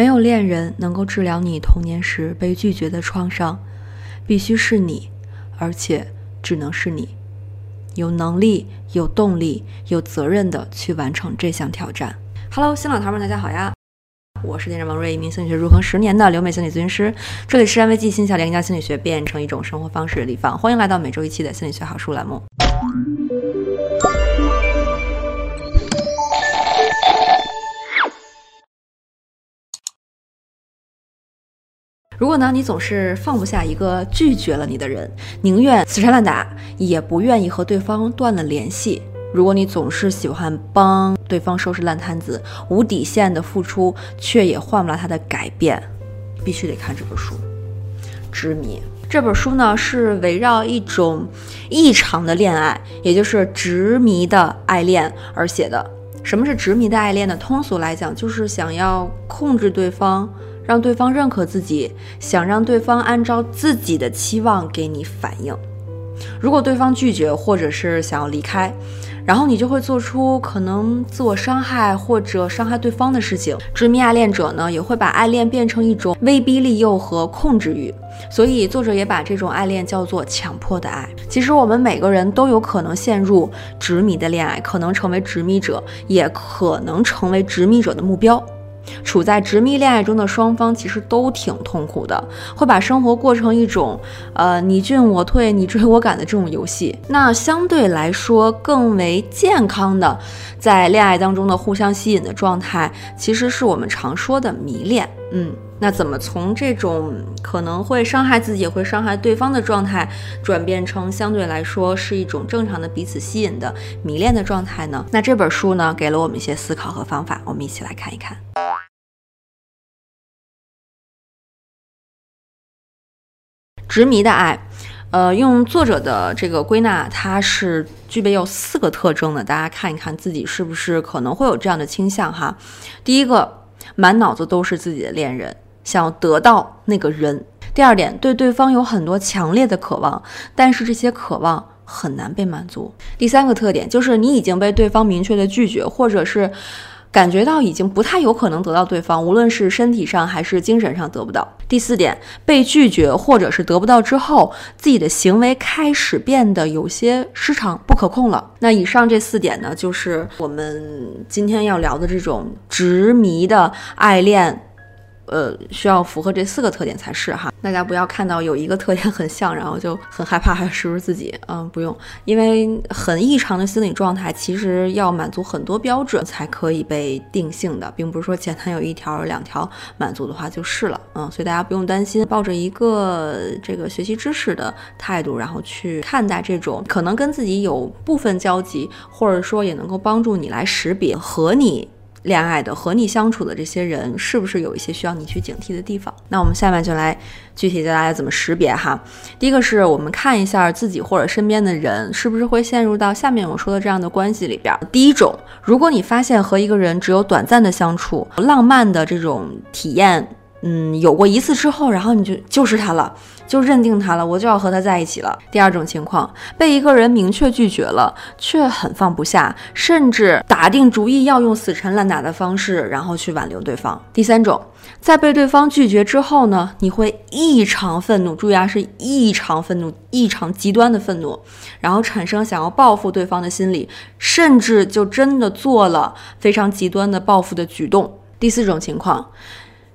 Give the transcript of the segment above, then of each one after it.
没有恋人能够治疗你童年时被拒绝的创伤，必须是你，而且只能是你，有能力、有动力、有责任的去完成这项挑战。Hello，新老头们，大家好呀！我是店长王瑞，一名心理学入坑十年的留美心理咨询师。这里是安慰剂心小连将心理学变成一种生活方式的地方，欢迎来到每周一期的心理学好书栏目。如果呢，你总是放不下一个拒绝了你的人，宁愿死缠烂打，也不愿意和对方断了联系。如果你总是喜欢帮对方收拾烂摊子，无底线的付出，却也换不来他的改变，必须得看这本书《执迷》。这本书呢，是围绕一种异常的恋爱，也就是执迷的爱恋而写的。什么是执迷的爱恋呢？通俗来讲，就是想要控制对方。让对方认可自己，想让对方按照自己的期望给你反应。如果对方拒绝或者是想要离开，然后你就会做出可能自我伤害或者伤害对方的事情。执迷爱恋者呢，也会把爱恋变成一种威逼利诱和控制欲。所以作者也把这种爱恋叫做强迫的爱。其实我们每个人都有可能陷入执迷的恋爱，可能成为执迷者，也可能成为执迷者的目标。处在执迷恋爱中的双方其实都挺痛苦的，会把生活过成一种，呃，你进我退，你追我赶的这种游戏。那相对来说更为健康的，在恋爱当中的互相吸引的状态，其实是我们常说的迷恋。嗯，那怎么从这种可能会伤害自己会伤害对方的状态，转变成相对来说是一种正常的彼此吸引的迷恋的状态呢？那这本书呢，给了我们一些思考和方法，我们一起来看一看。执迷的爱，呃，用作者的这个归纳，它是具备有四个特征的。大家看一看自己是不是可能会有这样的倾向哈。第一个，满脑子都是自己的恋人，想要得到那个人。第二点，对对方有很多强烈的渴望，但是这些渴望很难被满足。第三个特点就是你已经被对方明确的拒绝，或者是。感觉到已经不太有可能得到对方，无论是身体上还是精神上得不到。第四点，被拒绝或者是得不到之后，自己的行为开始变得有些失常、不可控了。那以上这四点呢，就是我们今天要聊的这种执迷的爱恋。呃，需要符合这四个特点才是哈。大家不要看到有一个特点很像，然后就很害怕，还是不是自己？嗯，不用，因为很异常的心理状态，其实要满足很多标准才可以被定性的，并不是说简单有一条、两条满足的话就是了。嗯，所以大家不用担心，抱着一个这个学习知识的态度，然后去看待这种可能跟自己有部分交集，或者说也能够帮助你来识别和你。恋爱的和你相处的这些人，是不是有一些需要你去警惕的地方？那我们下面就来具体教大家怎么识别哈。第一个是我们看一下自己或者身边的人，是不是会陷入到下面我说的这样的关系里边。第一种，如果你发现和一个人只有短暂的相处，浪漫的这种体验。嗯，有过一次之后，然后你就就是他了，就认定他了，我就要和他在一起了。第二种情况，被一个人明确拒绝了，却很放不下，甚至打定主意要用死缠烂打的方式，然后去挽留对方。第三种，在被对方拒绝之后呢，你会异常愤怒，注意啊，是异常愤怒，异常极端的愤怒，然后产生想要报复对方的心理，甚至就真的做了非常极端的报复的举动。第四种情况。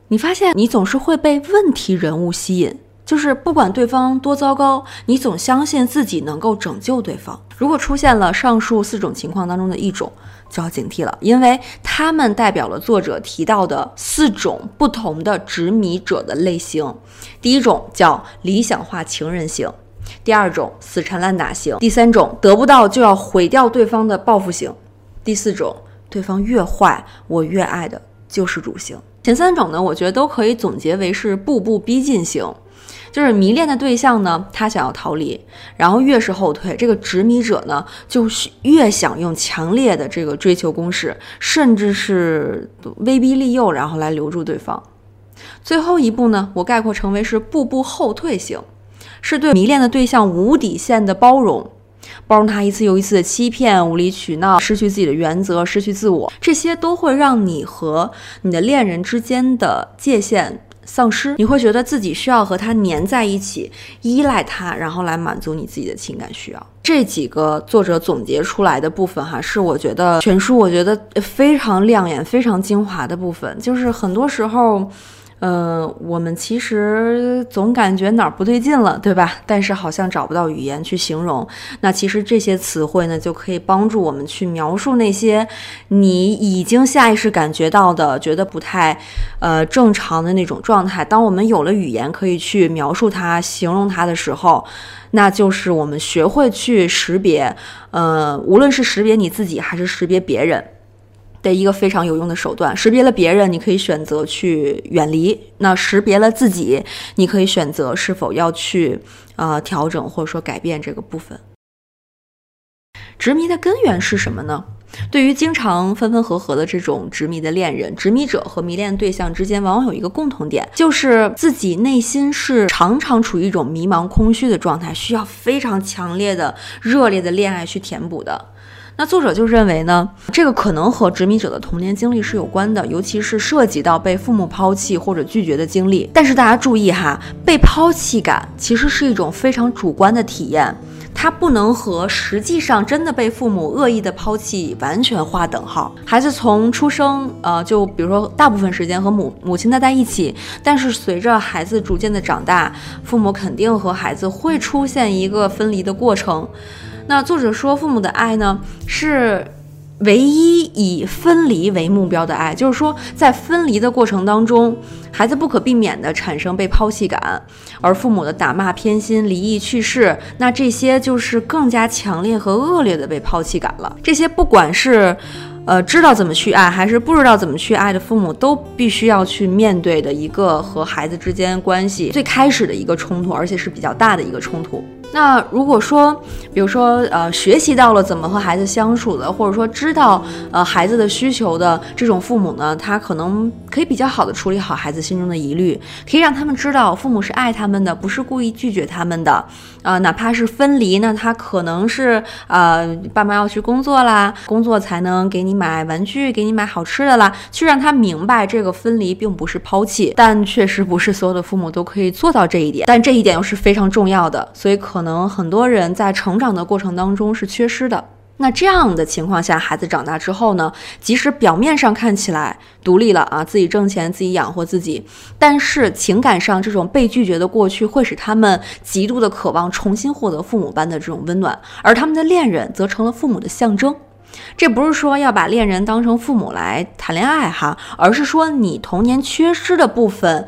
你发现你总是会被问题人物吸引，就是不管对方多糟糕，你总相信自己能够拯救对方。如果出现了上述四种情况当中的一种，就要警惕了，因为他们代表了作者提到的四种不同的执迷者的类型。第一种叫理想化情人型，第二种死缠烂打型，第三种得不到就要毁掉对方的报复型，第四种对方越坏我越爱的救世主型。前三种呢，我觉得都可以总结为是步步逼近型，就是迷恋的对象呢，他想要逃离，然后越是后退，这个执迷者呢，就越想用强烈的这个追求攻势，甚至是威逼利诱，然后来留住对方。最后一步呢，我概括成为是步步后退型，是对迷恋的对象无底线的包容，包容他一次又一次的欺骗、无理取闹、失去自己的原则、失去自我，这些都会让你和你的恋人之间的界限。丧失，你会觉得自己需要和他粘在一起，依赖他，然后来满足你自己的情感需要。这几个作者总结出来的部分，哈，是我觉得全书我觉得非常亮眼、非常精华的部分，就是很多时候。呃，我们其实总感觉哪儿不对劲了，对吧？但是好像找不到语言去形容。那其实这些词汇呢，就可以帮助我们去描述那些你已经下意识感觉到的、觉得不太呃正常的那种状态。当我们有了语言可以去描述它、形容它的时候，那就是我们学会去识别，呃，无论是识别你自己还是识别别人。的一个非常有用的手段，识别了别人，你可以选择去远离；那识别了自己，你可以选择是否要去呃调整或者说改变这个部分。执迷的根源是什么呢？对于经常分分合合的这种执迷的恋人，执迷者和迷恋对象之间往往有一个共同点，就是自己内心是常常处于一种迷茫、空虚的状态，需要非常强烈的、热烈的恋爱去填补的。那作者就认为呢，这个可能和执迷者的童年经历是有关的，尤其是涉及到被父母抛弃或者拒绝的经历。但是大家注意哈，被抛弃感其实是一种非常主观的体验，它不能和实际上真的被父母恶意的抛弃完全划等号。孩子从出生，呃，就比如说大部分时间和母母亲待在一起，但是随着孩子逐渐的长大，父母肯定和孩子会出现一个分离的过程。那作者说，父母的爱呢，是唯一以分离为目标的爱，就是说，在分离的过程当中，孩子不可避免的产生被抛弃感，而父母的打骂、偏心、离异、去世，那这些就是更加强烈和恶劣的被抛弃感了。这些不管是，呃，知道怎么去爱，还是不知道怎么去爱的父母，都必须要去面对的一个和孩子之间关系最开始的一个冲突，而且是比较大的一个冲突。那如果说，比如说，呃，学习到了怎么和孩子相处的，或者说知道呃孩子的需求的这种父母呢，他可能可以比较好的处理好孩子心中的疑虑，可以让他们知道父母是爱他们的，不是故意拒绝他们的，啊，哪怕是分离那，他可能是呃爸妈要去工作啦，工作才能给你买玩具，给你买好吃的啦，去让他明白这个分离并不是抛弃，但确实不是所有的父母都可以做到这一点，但这一点又是非常重要的，所以可。可能很多人在成长的过程当中是缺失的。那这样的情况下，孩子长大之后呢？即使表面上看起来独立了啊，自己挣钱，自己养活自己，但是情感上这种被拒绝的过去，会使他们极度的渴望重新获得父母般的这种温暖，而他们的恋人则成了父母的象征。这不是说要把恋人当成父母来谈恋爱哈，而是说你童年缺失的部分。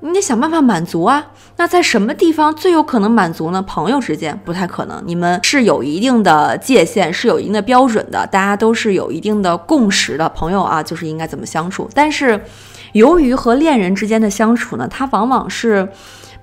你得想办法满足啊！那在什么地方最有可能满足呢？朋友之间不太可能，你们是有一定的界限，是有一定的标准的，大家都是有一定的共识的。朋友啊，就是应该怎么相处。但是，由于和恋人之间的相处呢，它往往是。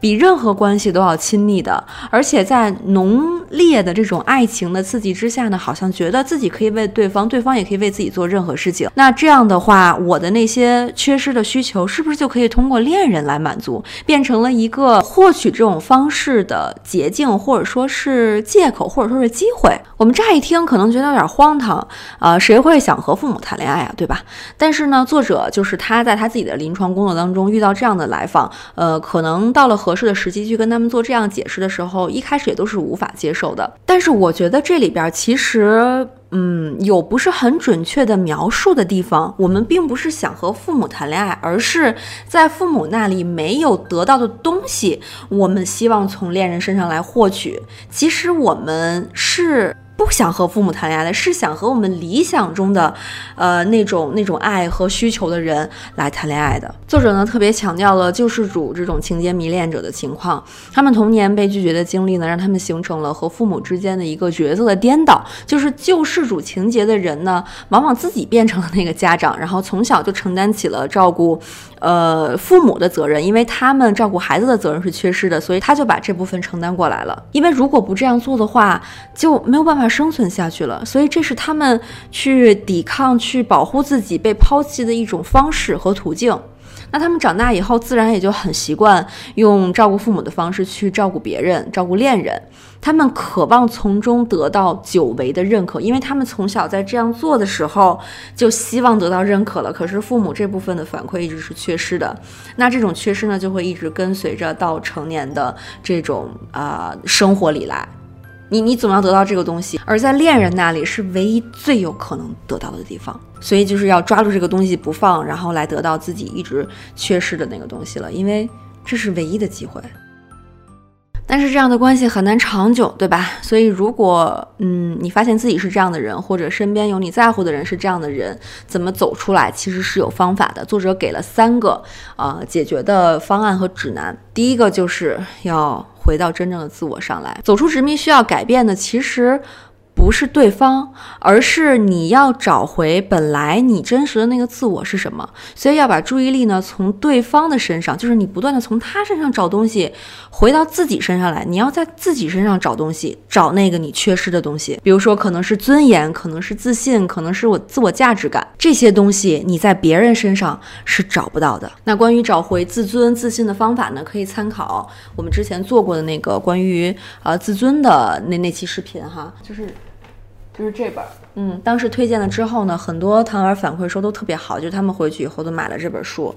比任何关系都要亲密的，而且在浓烈的这种爱情的刺激之下呢，好像觉得自己可以为对方，对方也可以为自己做任何事情。那这样的话，我的那些缺失的需求，是不是就可以通过恋人来满足，变成了一个获取这种方式的捷径，或者说是借口，或者说是机会？我们乍一听可能觉得有点荒唐啊，谁会想和父母谈恋爱啊，对吧？但是呢，作者就是他在他自己的临床工作当中遇到这样的来访，呃，可能到了合适的时机去跟他们做这样解释的时候，一开始也都是无法接受的。但是我觉得这里边其实，嗯，有不是很准确的描述的地方。我们并不是想和父母谈恋爱，而是在父母那里没有得到的东西，我们希望从恋人身上来获取。其实我们是。不想和父母谈恋爱的，是想和我们理想中的，呃，那种那种爱和需求的人来谈恋爱的。作者呢特别强调了救世主这种情节迷恋者的情况，他们童年被拒绝的经历呢，让他们形成了和父母之间的一个角色的颠倒，就是救世主情节的人呢，往往自己变成了那个家长，然后从小就承担起了照顾。呃，父母的责任，因为他们照顾孩子的责任是缺失的，所以他就把这部分承担过来了。因为如果不这样做的话，就没有办法生存下去了。所以这是他们去抵抗、去保护自己被抛弃的一种方式和途径。那他们长大以后，自然也就很习惯用照顾父母的方式去照顾别人、照顾恋人。他们渴望从中得到久违的认可，因为他们从小在这样做的时候就希望得到认可了。可是父母这部分的反馈一直是缺失的，那这种缺失呢，就会一直跟随着到成年的这种啊生活里来。你你总要得到这个东西，而在恋人那里是唯一最有可能得到的地方，所以就是要抓住这个东西不放，然后来得到自己一直缺失的那个东西了，因为这是唯一的机会。但是这样的关系很难长久，对吧？所以如果嗯你发现自己是这样的人，或者身边有你在乎的人是这样的人，怎么走出来其实是有方法的。作者给了三个呃解决的方案和指南。第一个就是要回到真正的自我上来，走出执迷需要改变的其实。不是对方，而是你要找回本来你真实的那个自我是什么。所以要把注意力呢从对方的身上，就是你不断的从他身上找东西，回到自己身上来。你要在自己身上找东西，找那个你缺失的东西。比如说，可能是尊严，可能是自信，可能是我自我价值感。这些东西你在别人身上是找不到的。那关于找回自尊、自信的方法呢，可以参考我们之前做过的那个关于呃自尊的那那期视频哈，就是。就是这本，嗯，当时推荐了之后呢，很多糖儿反馈说都特别好，就是他们回去以后都买了这本书，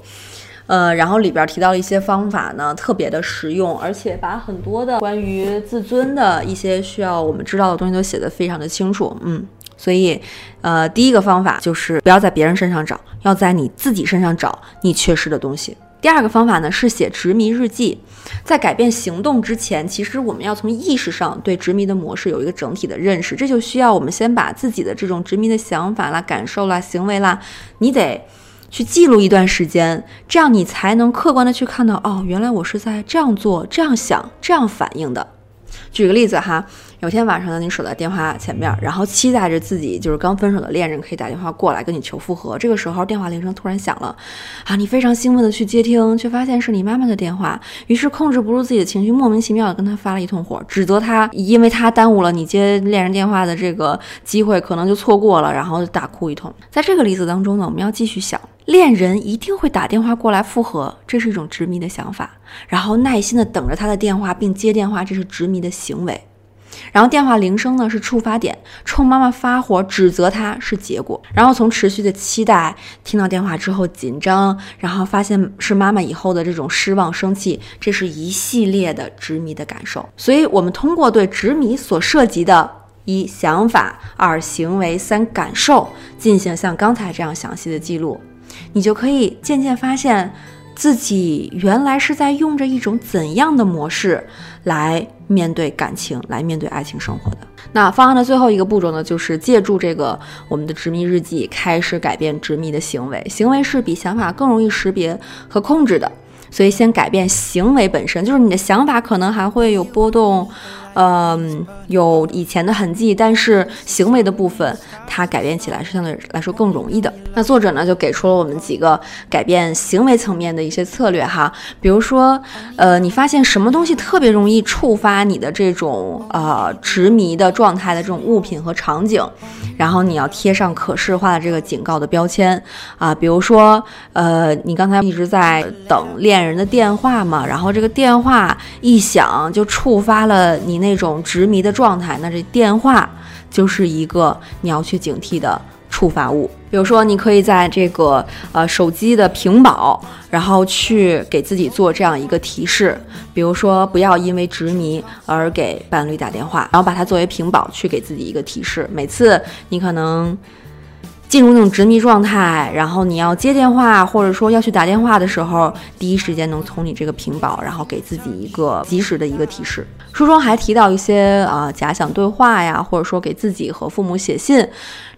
呃，然后里边提到了一些方法呢，特别的实用，而且把很多的关于自尊的一些需要我们知道的东西都写得非常的清楚，嗯，所以，呃，第一个方法就是不要在别人身上找，要在你自己身上找你缺失的东西。第二个方法呢是写执迷日记，在改变行动之前，其实我们要从意识上对执迷的模式有一个整体的认识，这就需要我们先把自己的这种执迷的想法啦、感受啦、行为啦，你得去记录一段时间，这样你才能客观的去看到，哦，原来我是在这样做、这样想、这样反应的。举个例子哈。有天晚上呢，你守在电话前面，然后期待着自己就是刚分手的恋人可以打电话过来跟你求复合。这个时候电话铃声突然响了，啊，你非常兴奋的去接听，却发现是你妈妈的电话，于是控制不住自己的情绪，莫名其妙的跟他发了一通火，指责他，因为他耽误了你接恋人电话的这个机会，可能就错过了，然后大哭一通。在这个例子当中呢，我们要继续想，恋人一定会打电话过来复合，这是一种执迷的想法，然后耐心的等着他的电话并接电话，这是执迷的行为。然后电话铃声呢是触发点，冲妈妈发火指责她是结果，然后从持续的期待听到电话之后紧张，然后发现是妈妈以后的这种失望生气，这是一系列的执迷的感受。所以，我们通过对执迷所涉及的一想法、二行为、三感受进行像刚才这样详细的记录，你就可以渐渐发现。自己原来是在用着一种怎样的模式来面对感情，来面对爱情生活的？那方案的最后一个步骤呢，就是借助这个我们的执迷日记，开始改变执迷的行为。行为是比想法更容易识别和控制的，所以先改变行为本身，就是你的想法可能还会有波动。嗯，有以前的痕迹，但是行为的部分，它改变起来是相对来说更容易的。那作者呢，就给出了我们几个改变行为层面的一些策略哈，比如说，呃，你发现什么东西特别容易触发你的这种呃执迷的状态的这种物品和场景，然后你要贴上可视化的这个警告的标签啊，比如说，呃，你刚才一直在等恋人的电话嘛，然后这个电话一响就触发了你那。种执迷的状态，那这电话就是一个你要去警惕的触发物。比如说，你可以在这个呃手机的屏保，然后去给自己做这样一个提示，比如说不要因为执迷而给伴侣打电话，然后把它作为屏保去给自己一个提示。每次你可能。进入那种执迷状态，然后你要接电话，或者说要去打电话的时候，第一时间能从你这个屏保，然后给自己一个及时的一个提示。书中还提到一些啊假想对话呀，或者说给自己和父母写信。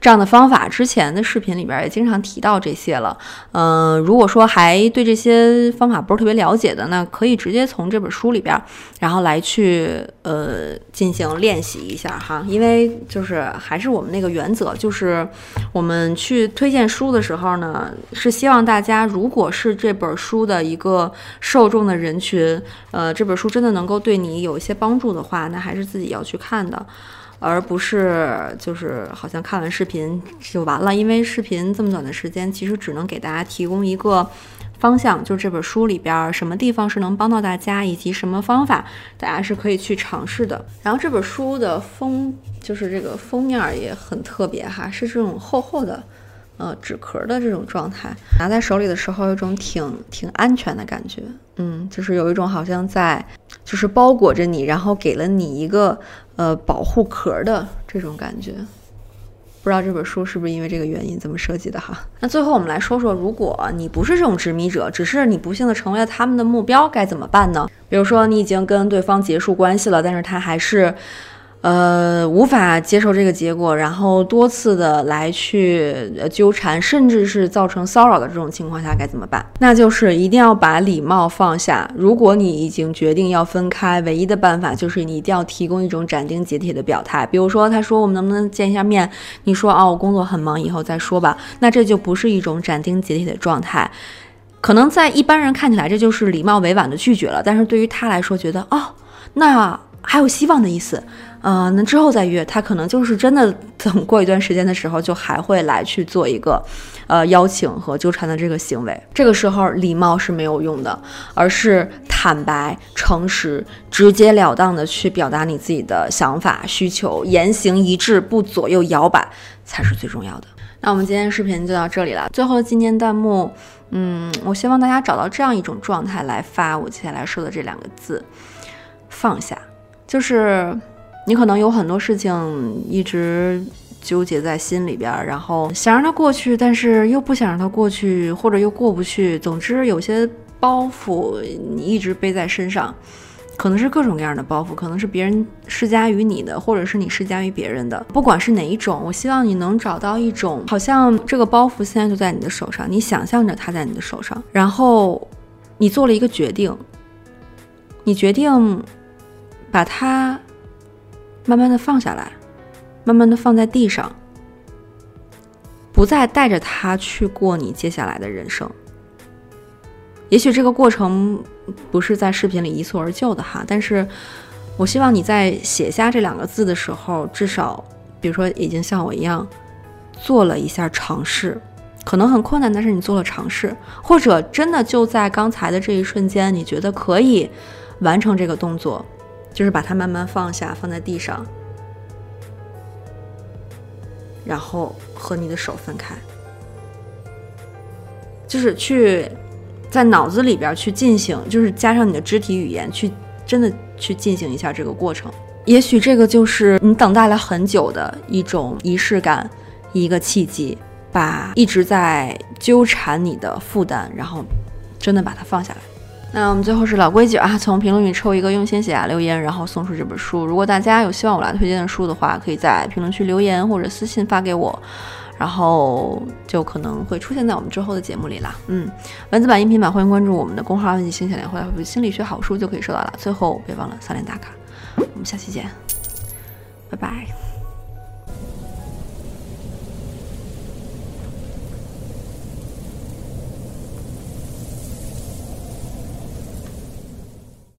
这样的方法，之前的视频里边也经常提到这些了。嗯，如果说还对这些方法不是特别了解的，那可以直接从这本书里边，然后来去呃进行练习一下哈。因为就是还是我们那个原则，就是我们去推荐书的时候呢，是希望大家如果是这本书的一个受众的人群，呃，这本书真的能够对你有一些帮助的话，那还是自己要去看的。而不是就是好像看完视频就完了，因为视频这么短的时间，其实只能给大家提供一个方向，就是这本书里边什么地方是能帮到大家，以及什么方法大家是可以去尝试的。然后这本书的封就是这个封面也很特别哈，是这种厚厚的。呃，纸壳的这种状态，拿在手里的时候，有种挺挺安全的感觉。嗯，就是有一种好像在，就是包裹着你，然后给了你一个呃保护壳的这种感觉。不知道这本书是不是因为这个原因这么设计的哈？那最后我们来说说，如果你不是这种执迷者，只是你不幸的成为了他们的目标，该怎么办呢？比如说你已经跟对方结束关系了，但是他还是。呃，无法接受这个结果，然后多次的来去纠缠，甚至是造成骚扰的这种情况下该怎么办？那就是一定要把礼貌放下。如果你已经决定要分开，唯一的办法就是你一定要提供一种斩钉截铁的表态。比如说，他说我们能不能见一下面？你说哦，我工作很忙，以后再说吧。那这就不是一种斩钉截铁的状态，可能在一般人看起来这就是礼貌委婉的拒绝了，但是对于他来说，觉得哦，那还有希望的意思。呃，那之后再约他，可能就是真的等过一段时间的时候，就还会来去做一个，呃，邀请和纠缠的这个行为。这个时候礼貌是没有用的，而是坦白、诚实、直截了当的去表达你自己的想法、需求，言行一致，不左右摇摆，才是最重要的。那我们今天视频就到这里了。最后今天弹幕，嗯，我希望大家找到这样一种状态来发我接下来说的这两个字：放下，就是。你可能有很多事情一直纠结在心里边，然后想让它过去，但是又不想让它过去，或者又过不去。总之，有些包袱你一直背在身上，可能是各种各样的包袱，可能是别人施加于你的，或者是你施加于别人的。不管是哪一种，我希望你能找到一种，好像这个包袱现在就在你的手上，你想象着它在你的手上，然后你做了一个决定，你决定把它。慢慢的放下来，慢慢的放在地上，不再带着它去过你接下来的人生。也许这个过程不是在视频里一蹴而就的哈，但是我希望你在写下这两个字的时候，至少，比如说已经像我一样做了一下尝试，可能很困难，但是你做了尝试，或者真的就在刚才的这一瞬间，你觉得可以完成这个动作。就是把它慢慢放下，放在地上，然后和你的手分开，就是去在脑子里边去进行，就是加上你的肢体语言去真的去进行一下这个过程。也许这个就是你等待了很久的一种仪式感，一个契机，把一直在纠缠你的负担，然后真的把它放下来。那我们最后是老规矩啊，从评论里抽一个用心写下留言，然后送出这本书。如果大家有希望我来推荐的书的话，可以在评论区留言或者私信发给我，然后就可能会出现在我们之后的节目里啦。嗯，文字版、音频版，欢迎关注我们的公号“问题心想联会”，回复“心理学好书”就可以收到了。最后别忘了三连打卡，我们下期见，拜拜。